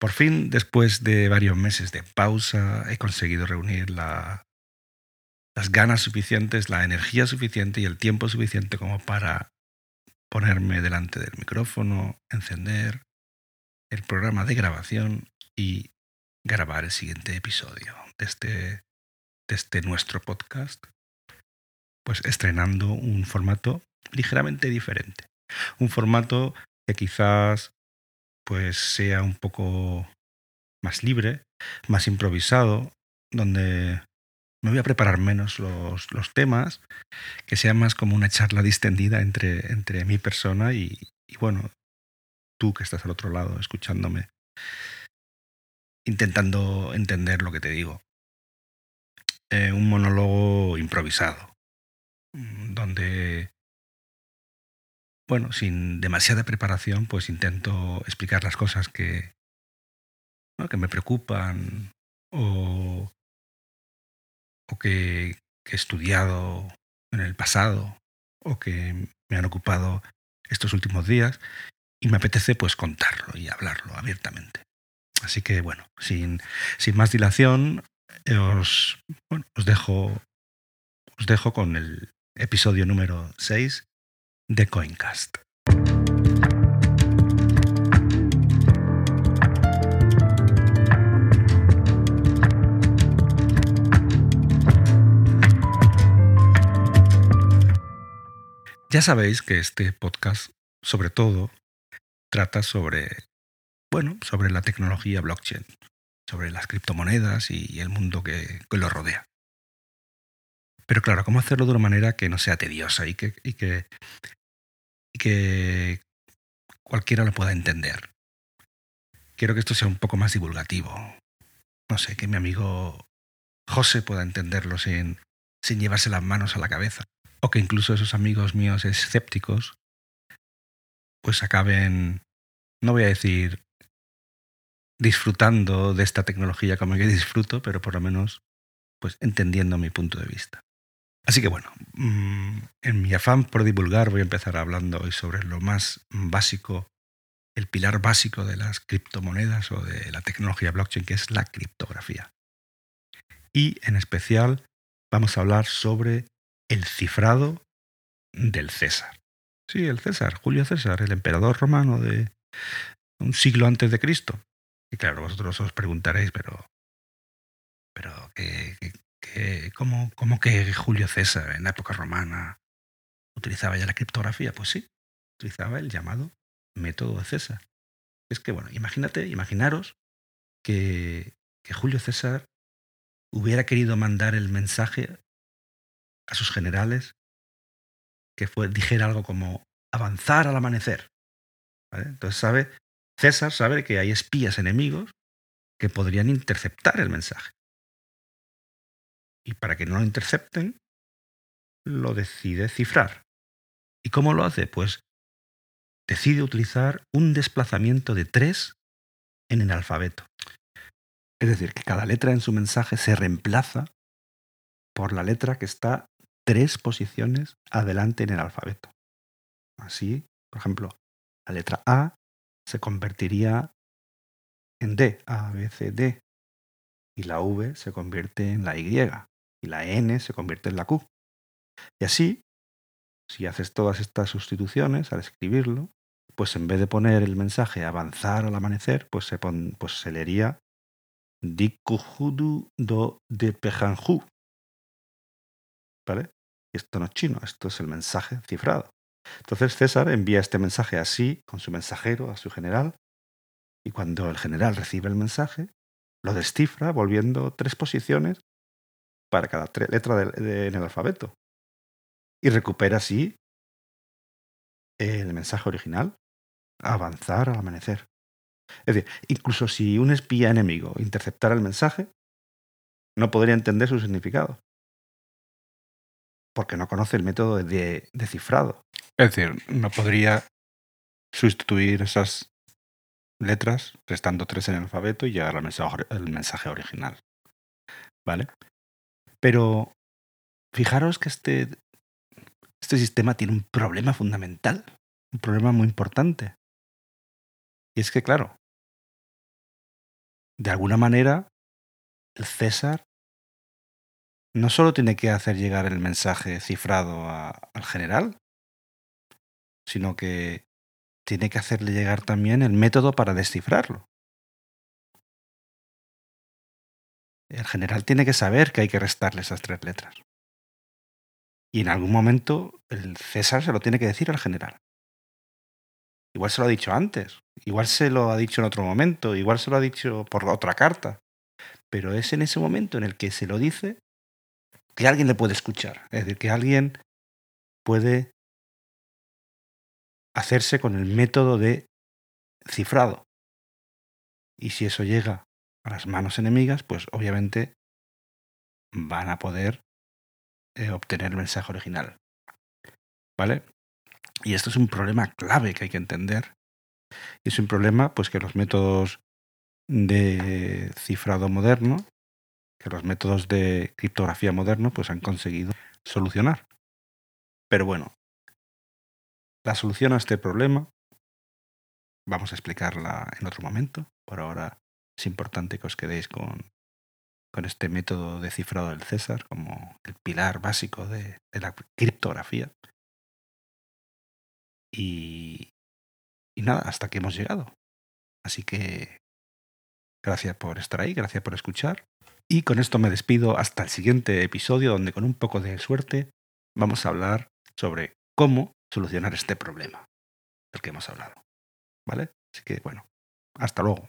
Por fin, después de varios meses de pausa, he conseguido reunir la, las ganas suficientes, la energía suficiente y el tiempo suficiente como para ponerme delante del micrófono, encender el programa de grabación y grabar el siguiente episodio de este, de este nuestro podcast, pues estrenando un formato ligeramente diferente. Un formato que quizás pues sea un poco más libre, más improvisado, donde me voy a preparar menos los, los temas, que sea más como una charla distendida entre, entre mi persona y, bueno, tú que estás al otro lado escuchándome, intentando entender lo que te digo. Eh, un monólogo improvisado, bueno, sin demasiada preparación, pues intento explicar las cosas que, que me preocupan o o que, he estudiado en el pasado o que me han ocupado estos últimos días y me apetece pues contarlo y hablarlo abiertamente. Así que bueno, sin, sin más dilación, os, bueno, os, dejo, os dejo con el episodio número 6 de Coincast. Ya sabéis que este podcast, sobre todo, trata sobre, bueno, sobre la tecnología blockchain, sobre las criptomonedas y el mundo que, que lo rodea. Pero claro, ¿cómo hacerlo de una manera que no sea tediosa y que, que cualquiera lo pueda entender? Quiero que esto sea un poco más divulgativo. No sé, que mi amigo José pueda entenderlo sin, llevarse las manos a la cabeza o que incluso esos amigos míos escépticos pues acaben, no voy a decir disfrutando de esta tecnología como yo disfruto, pero por lo menos pues entendiendo mi punto de vista. Así que bueno, mm, en mi afán por divulgar voy a empezar hablando hoy sobre lo más básico, el pilar básico de las criptomonedas o de la tecnología blockchain, que es la criptografía. Y en especial vamos a hablar sobre el cifrado del César. Sí, el César, Julio César, el emperador romano de un siglo antes de Cristo. Y claro, vosotros os preguntaréis, pero, pero ¿qué, qué, cómo, ¿cómo que Julio César en la época romana utilizaba ya la criptografía? Pues sí, utilizaba el llamado método de César. Es que, bueno, imagínate, imaginaros que, que Julio César hubiera querido mandar el mensaje a sus generales que fue, dijera algo como avanzar al amanecer. Entonces sabe, César sabe que hay espías enemigos que podrían interceptar el mensaje. Y para que no lo intercepten, lo decide cifrar. ¿Y cómo lo hace? Pues decide utilizar un desplazamiento de tres en el alfabeto. Es decir, que cada letra en su mensaje se reemplaza por la letra que está tres posiciones adelante en el alfabeto. Así, por ejemplo, la letra A se convertiría en D, A, B, C, D, y la V se convierte en la Y, y la N se convierte en la Q. Y así, si haces todas estas sustituciones al escribirlo, pues en vez de poner el mensaje avanzar al amanecer, pues se, pon, pues se leería Dikujudu do de Pejanju. ¿Vale? Esto no es chino, esto es el mensaje cifrado. Entonces César envía este mensaje así, con su mensajero, a su general, y cuando el general recibe el mensaje, lo descifra volviendo tres posiciones para cada letra de, de, en el alfabeto. Y recupera así el mensaje original, avanzar al amanecer. Es decir, incluso si un espía enemigo interceptara el mensaje, no podría entender su significado porque no conoce el método de, de cifrado. Es decir, no podría sustituir esas letras restando tres en el alfabeto y llegar al mensaje, mensaje original. ¿Vale? Pero fijaros que este, este sistema tiene un problema fundamental, un problema muy importante. Y es que, claro, de alguna manera, el César no solo tiene que hacer llegar el mensaje cifrado al general, sino que tiene que hacerle llegar también el método para descifrarlo. El general tiene que saber que hay que restarle esas tres letras. Y en algún momento el César se lo tiene que decir al general. Igual se lo ha dicho antes, igual se lo ha dicho en otro momento, igual se lo ha dicho por otra carta. Pero es en ese momento en el que se lo dice que alguien le puede escuchar. Es decir, que alguien puede hacerse con el método de cifrado. Y si eso llega a las manos enemigas, pues obviamente van a poder eh, obtener el mensaje original. ¿Vale? Y esto es un problema clave que hay que entender. Es un problema, pues, que los métodos de cifrado moderno, que los métodos de criptografía moderno, pues han conseguido solucionar. Pero bueno, la solución a este problema vamos a explicarla en otro momento. Por ahora es importante que os quedéis con, con este método de cifrado del César como el pilar básico de, la criptografía. Y, y nada, hasta aquí hemos llegado. Así que gracias por estar ahí, gracias por escuchar. Y con esto me despido hasta el siguiente episodio donde con un poco de suerte vamos a hablar sobre cómo solucionar este problema del que hemos hablado. ¿Vale? Así que bueno, hasta luego.